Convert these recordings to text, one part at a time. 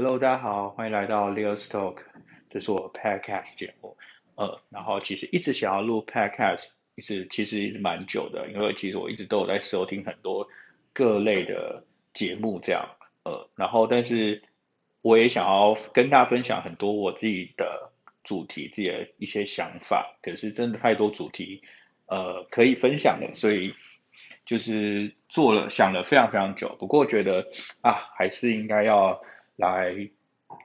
Hello，大家好，欢迎来到 Leo's Talk，这是我 Podcast 节目。呃，然后其实一直想要录 Podcast，一直其实一直蛮久的，因为其实我一直都有在收听很多各类的节目，这样。呃，然后但是我也想要跟大家分享很多我自己的主题，自己的一些想法。可是真的太多主题，呃，可以分享的，所以就是做了想了非常非常久。不过觉得啊，还是应该要。来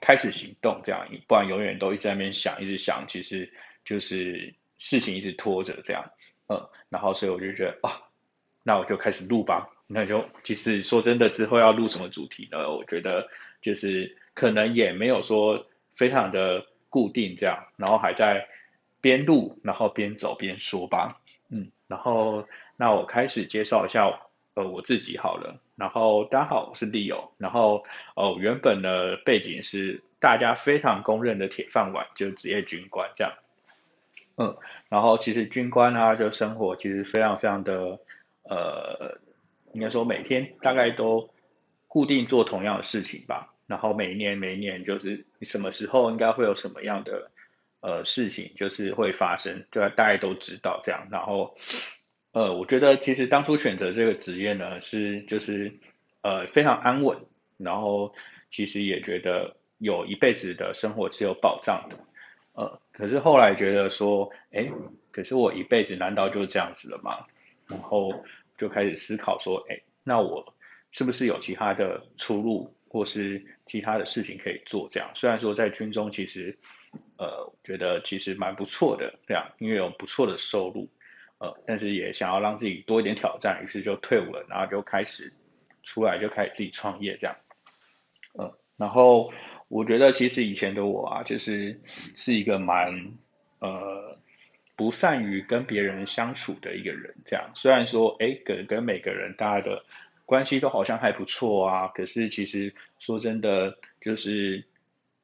开始行动，这样，不然永远都一直在那边想，一直想，其实就是事情一直拖着这样，嗯，然后所以我就觉得啊，那我就开始录吧，那就其实说真的，之后要录什么主题呢？我觉得就是可能也没有说非常的固定这样，然后还在边录然后边走边说吧，嗯，然后那我开始介绍一下。呃，我自己好了，然后大家好，我是 Leo，然后哦，原本的背景是大家非常公认的铁饭碗，就是职业军官这样，嗯，然后其实军官啊，就生活其实非常非常的，呃，应该说每天大概都固定做同样的事情吧，然后每一年每一年就是你什么时候应该会有什么样的呃事情就是会发生，就大家都知道这样，然后。呃，我觉得其实当初选择这个职业呢，是就是呃非常安稳，然后其实也觉得有一辈子的生活是有保障的，呃，可是后来觉得说，哎，可是我一辈子难道就这样子了吗？然后就开始思考说，哎，那我是不是有其他的出路，或是其他的事情可以做？这样，虽然说在军中其实，呃，觉得其实蛮不错的，这样，因为有不错的收入。呃，但是也想要让自己多一点挑战，于是就退伍了，然后就开始出来就开始自己创业这样。呃，然后我觉得其实以前的我啊，就是是一个蛮呃不善于跟别人相处的一个人，这样。虽然说哎跟跟每个人大家的关系都好像还不错啊，可是其实说真的，就是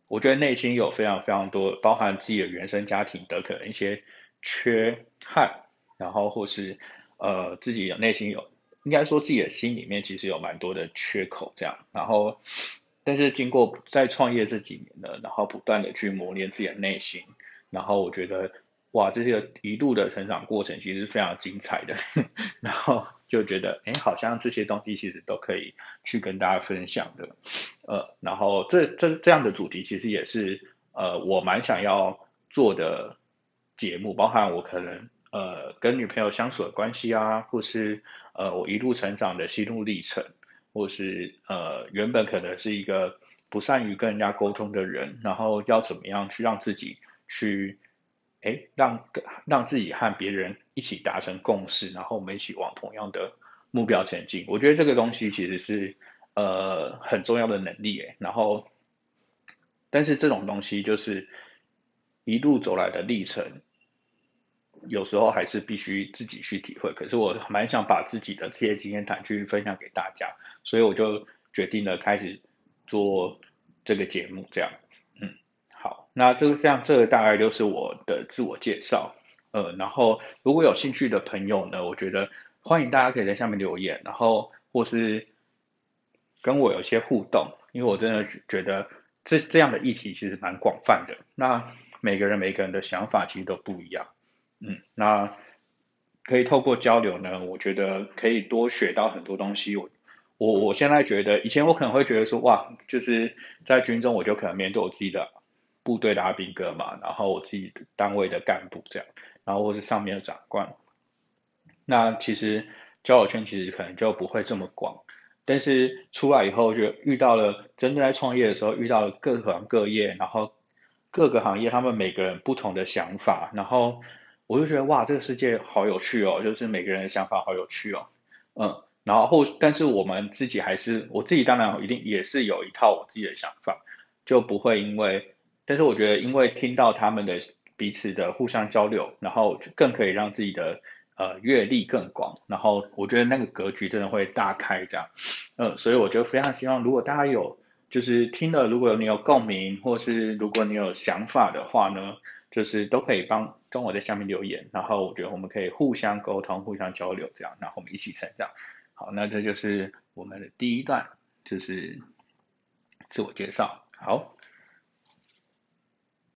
我觉得内心有非常非常多，包含自己的原生家庭的可能一些缺憾。然后或是呃自己有内心有，应该说自己的心里面其实有蛮多的缺口这样，然后但是经过在创业这几年呢，然后不断的去磨练自己的内心，然后我觉得哇这些一路的成长过程其实是非常精彩的，然后就觉得哎好像这些东西其实都可以去跟大家分享的，呃然后这这这样的主题其实也是呃我蛮想要做的节目，包含我可能。呃，跟女朋友相处的关系啊，或是呃我一路成长的心路历程，或是呃原本可能是一个不善于跟人家沟通的人，然后要怎么样去让自己去，哎，让让自己和别人一起达成共识，然后我们一起往同样的目标前进。我觉得这个东西其实是呃很重要的能力，哎，然后但是这种东西就是一路走来的历程。有时候还是必须自己去体会，可是我蛮想把自己的这些经验谈去分享给大家，所以我就决定了开始做这个节目，这样，嗯，好，那这个这样，这个大概就是我的自我介绍，呃，然后如果有兴趣的朋友呢，我觉得欢迎大家可以在下面留言，然后或是跟我有些互动，因为我真的觉得这这样的议题其实蛮广泛的，那每个人每个人的想法其实都不一样。嗯，那可以透过交流呢，我觉得可以多学到很多东西。我我我现在觉得，以前我可能会觉得说，哇，就是在军中我就可能面对我自己的部队的阿兵哥嘛，然后我自己单位的干部这样，然后或是上面的长官。那其实交友圈其实可能就不会这么广，但是出来以后就遇到了真正在创业的时候遇到了各行各业，然后各个行业他们每个人不同的想法，然后。我就觉得哇，这个世界好有趣哦，就是每个人的想法好有趣哦，嗯，然后但是我们自己还是我自己当然一定也是有一套我自己的想法，就不会因为，但是我觉得因为听到他们的彼此的互相交流，然后更可以让自己的呃阅历更广，然后我觉得那个格局真的会大开这样，嗯，所以我就非常希望如果大家有就是听了，如果你有共鸣，或是如果你有想法的话呢？就是都可以帮跟我在下面留言，然后我觉得我们可以互相沟通、互相交流，这样，然后我们一起成长。好，那这就是我们的第一段，就是自我介绍。好。